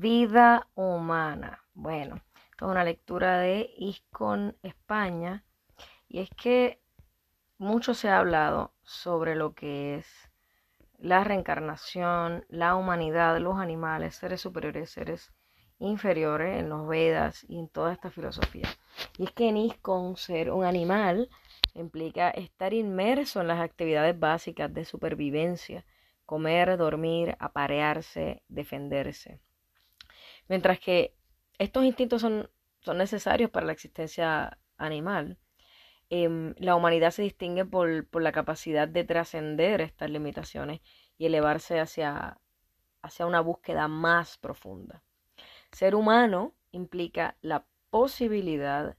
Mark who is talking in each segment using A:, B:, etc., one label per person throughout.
A: Vida humana. Bueno, esto es una lectura de ISCON España. Y es que mucho se ha hablado sobre lo que es la reencarnación, la humanidad, los animales, seres superiores, seres inferiores en los Vedas y en toda esta filosofía. Y es que en ISCON ser un animal implica estar inmerso en las actividades básicas de supervivencia, comer, dormir, aparearse, defenderse. Mientras que estos instintos son, son necesarios para la existencia animal, em, la humanidad se distingue por, por la capacidad de trascender estas limitaciones y elevarse hacia, hacia una búsqueda más profunda. Ser humano implica la posibilidad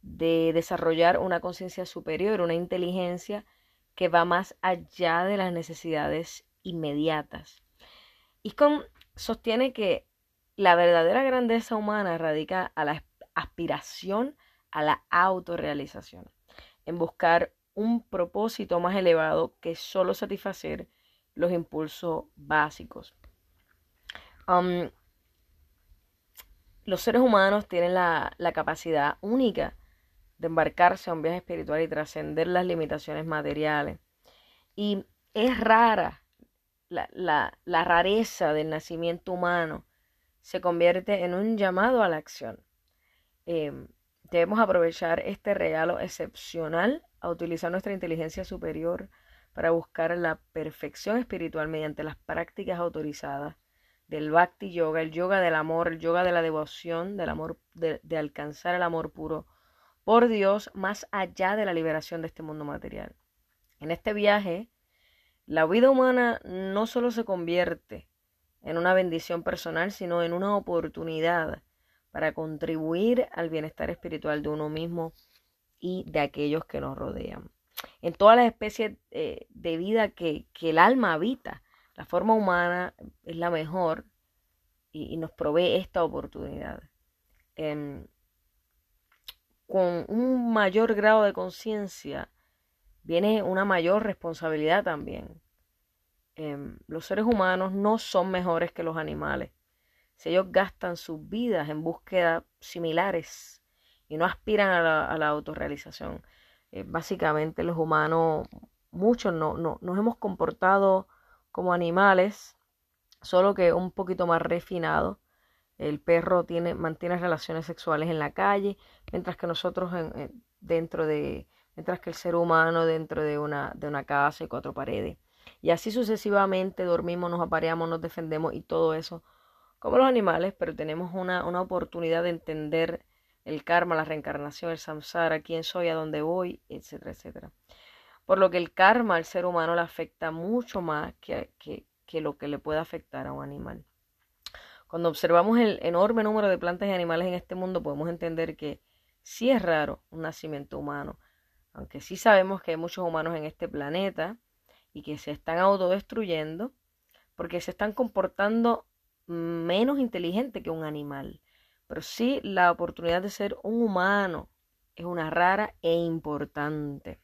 A: de desarrollar una conciencia superior, una inteligencia que va más allá de las necesidades inmediatas. Y sostiene que la verdadera grandeza humana radica a la aspiración a la autorrealización, en buscar un propósito más elevado que solo satisfacer los impulsos básicos. Um, los seres humanos tienen la, capacidad única de embarcarse a un viaje espiritual y trascender las limitaciones materiales. Y es rara la, rareza del nacimiento humano, se convierte en un llamado a la acción. Em, debemos aprovechar este regalo excepcional a utilizar nuestra inteligencia superior para buscar la perfección espiritual mediante las prácticas autorizadas del Bhakti Yoga, el yoga del amor, el yoga de la devoción, del amor, de alcanzar el amor puro por Dios más allá de la liberación de este mundo material. En este viaje, la vida humana no solo se convierte en una bendición personal, sino en una oportunidad para contribuir al bienestar espiritual de uno mismo y de aquellos que nos rodean. En todas las especies eh, de vida que, el alma habita, la forma humana es la mejor y, nos provee esta oportunidad. Em, con un mayor grado de conciencia viene una mayor responsabilidad también. Em, los seres humanos no son mejores que los animales. Si ellos gastan sus vidas en búsquedas similares y no aspiran a la, autorrealización, eh, básicamente los humanos, muchos no, no, nos hemos comportado como animales, solo que un poquito más refinados el perro tiene, mantiene relaciones sexuales en la calle, mientras que nosotros en, dentro de, mientras que el ser humano dentro de una, de una casa y cuatro paredes. Y así sucesivamente dormimos, nos apareamos, nos defendemos y todo eso como los animales, pero tenemos una, una oportunidad de entender el karma, la reencarnación, el samsara, quién soy, a dónde voy, etcétera, etcétera. Por lo que el karma al ser humano le afecta mucho más que, que, que lo que le puede afectar a un animal. Cuando observamos el enorme número de plantas y animales en este mundo, podemos entender que sí es raro un nacimiento humano, aunque sí sabemos que hay muchos humanos en este planeta y que se están autodestruyendo porque se están comportando menos inteligente que un animal. Pero sí la oportunidad de ser un humano es una rara e importante.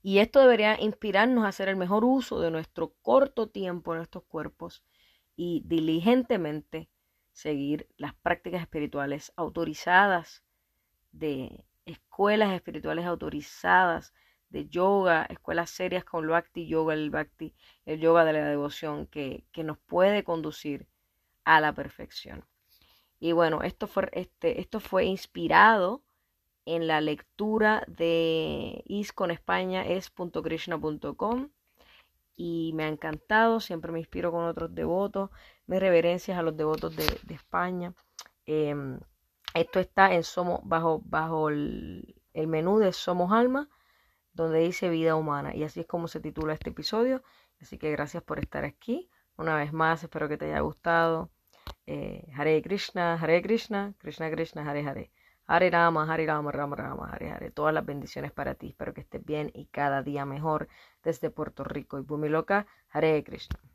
A: Y esto debería inspirarnos a hacer el mejor uso de nuestro corto tiempo en estos cuerpos y diligentemente seguir las prácticas espirituales autorizadas de escuelas espirituales autorizadas de yoga, escuelas serias con Bhakti Yoga, el Bhakti, el yoga de la devoción que, que nos puede conducir a la perfección. Y bueno, esto fue, este, esto fue inspirado en la lectura de ISCON España es.krishna.com y me ha encantado, siempre me inspiro con otros devotos, mis reverencias a los devotos de, España. Em, esto está en Somos, bajo, bajo el, menú de Somos Alma, donde dice vida humana. Y así es como se titula este episodio. Así que gracias por estar aquí. Una vez más, espero que te haya gustado. Eh, Hare Krishna, Hare Krishna, Krishna Krishna, Hare Hare. Hare Rama, Hare Rama, Rama Rama, Hare Hare. Todas las bendiciones para ti. Espero que estés bien y cada día mejor desde Puerto Rico y Bumiloca. Hare Krishna.